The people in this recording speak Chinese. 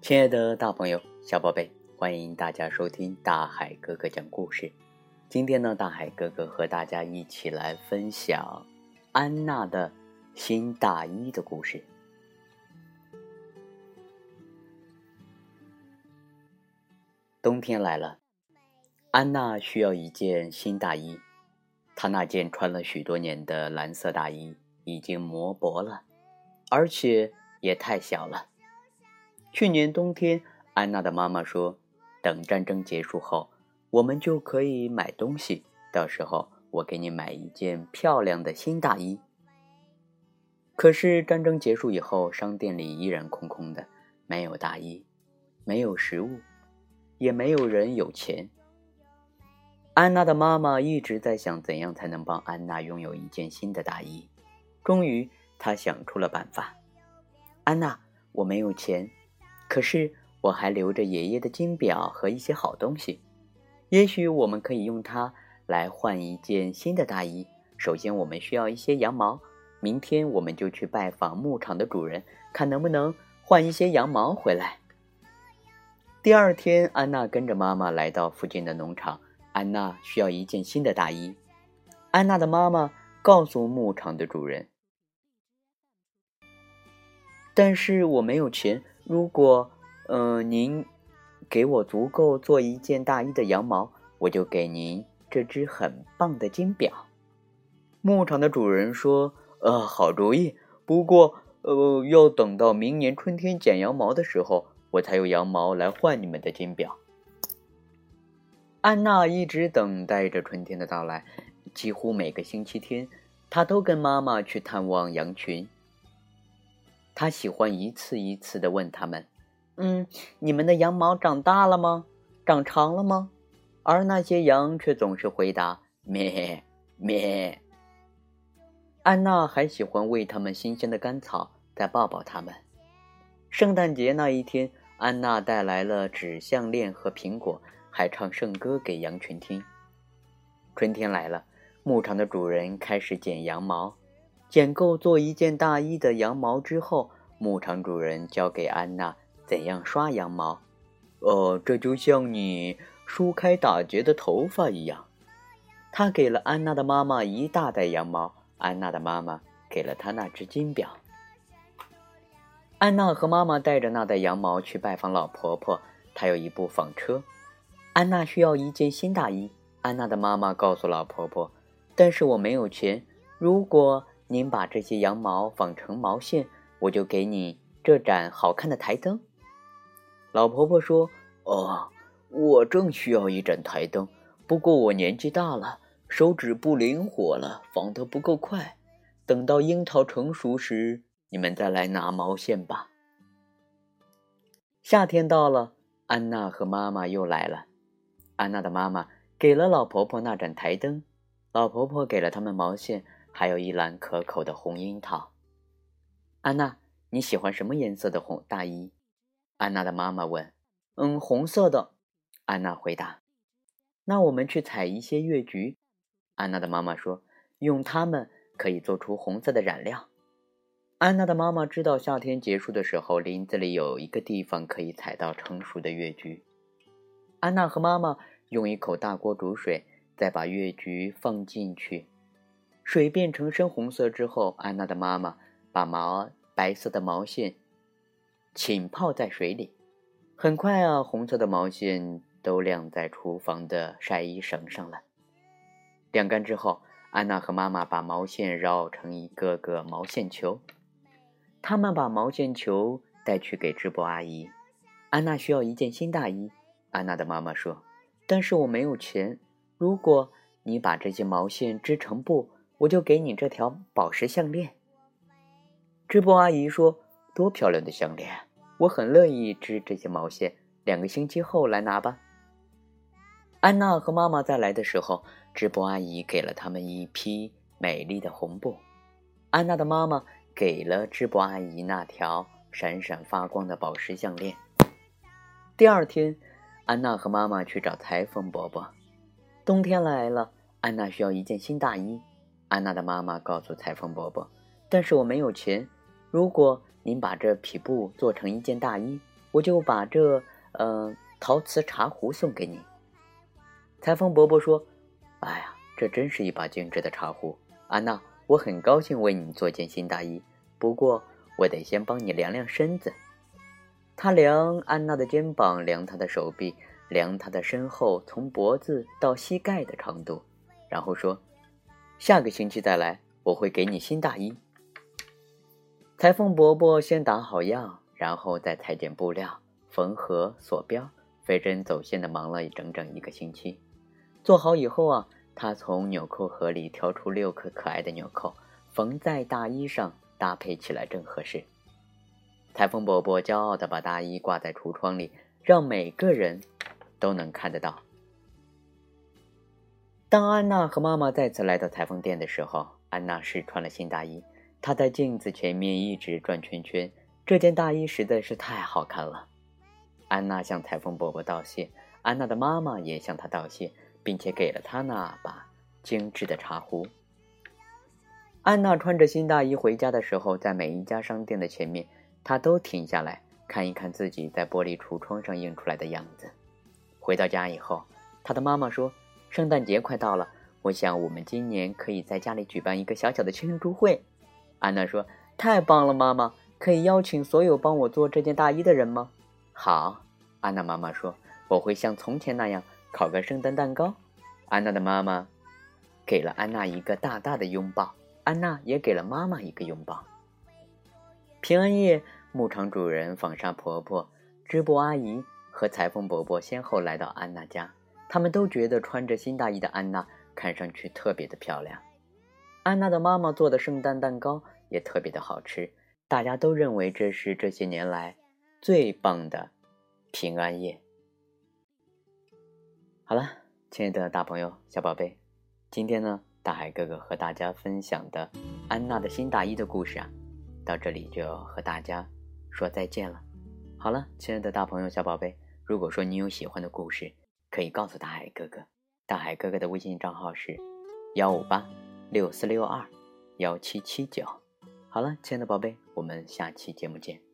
亲爱的大朋友、小宝贝，欢迎大家收听大海哥哥讲故事。今天呢，大海哥哥和大家一起来分享安娜的新大衣的故事。冬天来了，安娜需要一件新大衣。他那件穿了许多年的蓝色大衣已经磨薄了，而且也太小了。去年冬天，安娜的妈妈说：“等战争结束后，我们就可以买东西。到时候，我给你买一件漂亮的新大衣。”可是战争结束以后，商店里依然空空的，没有大衣，没有食物，也没有人有钱。安娜的妈妈一直在想，怎样才能帮安娜拥有一件新的大衣。终于，她想出了办法：“安娜，我没有钱。”可是我还留着爷爷的金表和一些好东西，也许我们可以用它来换一件新的大衣。首先，我们需要一些羊毛，明天我们就去拜访牧场的主人，看能不能换一些羊毛回来。第二天，安娜跟着妈妈来到附近的农场。安娜需要一件新的大衣。安娜的妈妈告诉牧场的主人：“但是我没有钱。”如果，呃，您给我足够做一件大衣的羊毛，我就给您这只很棒的金表。牧场的主人说：“呃，好主意。不过，呃，要等到明年春天剪羊毛的时候，我才有羊毛来换你们的金表。”安娜一直等待着春天的到来，几乎每个星期天，她都跟妈妈去探望羊群。他喜欢一次一次的问他们：“嗯，你们的羊毛长大了吗？长长了吗？”而那些羊却总是回答：“咩咩。”安娜还喜欢喂它们新鲜的干草，再抱抱它们。圣诞节那一天，安娜带来了纸项链和苹果，还唱圣歌给羊群听。春天来了，牧场的主人开始剪羊毛。剪够做一件大衣的羊毛之后，牧场主人教给安娜怎样刷羊毛。哦，这就像你梳开打结的头发一样。他给了安娜的妈妈一大袋羊毛，安娜的妈妈给了她那只金表。安娜和妈妈带着那袋羊毛去拜访老婆婆，她有一部纺车。安娜需要一件新大衣。安娜的妈妈告诉老婆婆：“但是我没有钱。如果……”您把这些羊毛纺成毛线，我就给你这盏好看的台灯。老婆婆说：“哦，我正需要一盏台灯，不过我年纪大了，手指不灵活了，纺得不够快。等到樱桃成熟时，你们再来拿毛线吧。”夏天到了，安娜和妈妈又来了。安娜的妈妈给了老婆婆那盏台灯，老婆婆给了他们毛线。还有一篮可口的红樱桃。安娜，你喜欢什么颜色的红大衣？安娜的妈妈问。嗯，红色的。安娜回答。那我们去采一些月菊。安娜的妈妈说，用它们可以做出红色的染料。安娜的妈妈知道夏天结束的时候，林子里有一个地方可以采到成熟的月菊。安娜和妈妈用一口大锅煮水，再把月菊放进去。水变成深红色之后，安娜的妈妈把毛白色的毛线浸泡在水里。很快啊，红色的毛线都晾在厨房的晒衣绳上了。晾干之后，安娜和妈妈把毛线绕成一个个毛线球。他们把毛线球带去给织布阿姨。安娜需要一件新大衣。安娜的妈妈说：“但是我没有钱。如果你把这些毛线织成布。”我就给你这条宝石项链。织布阿姨说：“多漂亮的项链！我很乐意织这些毛线。两个星期后来拿吧。”安娜和妈妈再来的时候，织布阿姨给了他们一批美丽的红布。安娜的妈妈给了织布阿姨那条闪闪发光的宝石项链。第二天，安娜和妈妈去找裁缝伯伯。冬天来了。安娜需要一件新大衣。安娜的妈妈告诉裁缝伯伯：“但是我没有钱。如果您把这匹布做成一件大衣，我就把这呃陶瓷茶壶送给你。”裁缝伯伯说：“哎呀，这真是一把精致的茶壶，安娜，我很高兴为你做件新大衣。不过，我得先帮你量量身子。”他量安娜的肩膀，量她的手臂，量她的身后从脖子到膝盖的长度，然后说：“下个星期再来，我会给你新大衣。”裁缝伯伯先打好样，然后再裁剪布料、缝合、锁标，飞针走线的忙了整整一个星期。做好以后啊，他从纽扣盒里挑出六颗可爱的纽扣，缝在大衣上，搭配起来正合适。裁缝伯伯骄傲地把大衣挂在橱窗里，让每个人都能看得到。当安娜和妈妈再次来到裁缝店的时候，安娜试穿了新大衣，她在镜子前面一直转圈圈。这件大衣实在是太好看了。安娜向裁缝伯伯道谢，安娜的妈妈也向她道谢。并且给了她那把精致的茶壶。安娜穿着新大衣回家的时候，在每一家商店的前面，她都停下来看一看自己在玻璃橱窗上映出来的样子。回到家以后，她的妈妈说：“圣诞节快到了，我想我们今年可以在家里举办一个小小的庆祝会。”安娜说：“太棒了，妈妈！可以邀请所有帮我做这件大衣的人吗？”好，安娜妈妈说：“我会像从前那样。”烤个圣诞蛋糕，安娜的妈妈给了安娜一个大大的拥抱，安娜也给了妈妈一个拥抱。平安夜，牧场主人、纺纱婆婆、织布阿姨和裁缝伯伯先后来到安娜家，他们都觉得穿着新大衣的安娜看上去特别的漂亮。安娜的妈妈做的圣诞蛋糕也特别的好吃，大家都认为这是这些年来最棒的平安夜。好了，亲爱的大朋友、小宝贝，今天呢，大海哥哥和大家分享的安娜的新大衣的故事啊，到这里就要和大家说再见了。好了，亲爱的大朋友、小宝贝，如果说你有喜欢的故事，可以告诉大海哥哥。大海哥哥的微信账号是幺五八六四六二幺七七九。好了，亲爱的宝贝，我们下期节目见。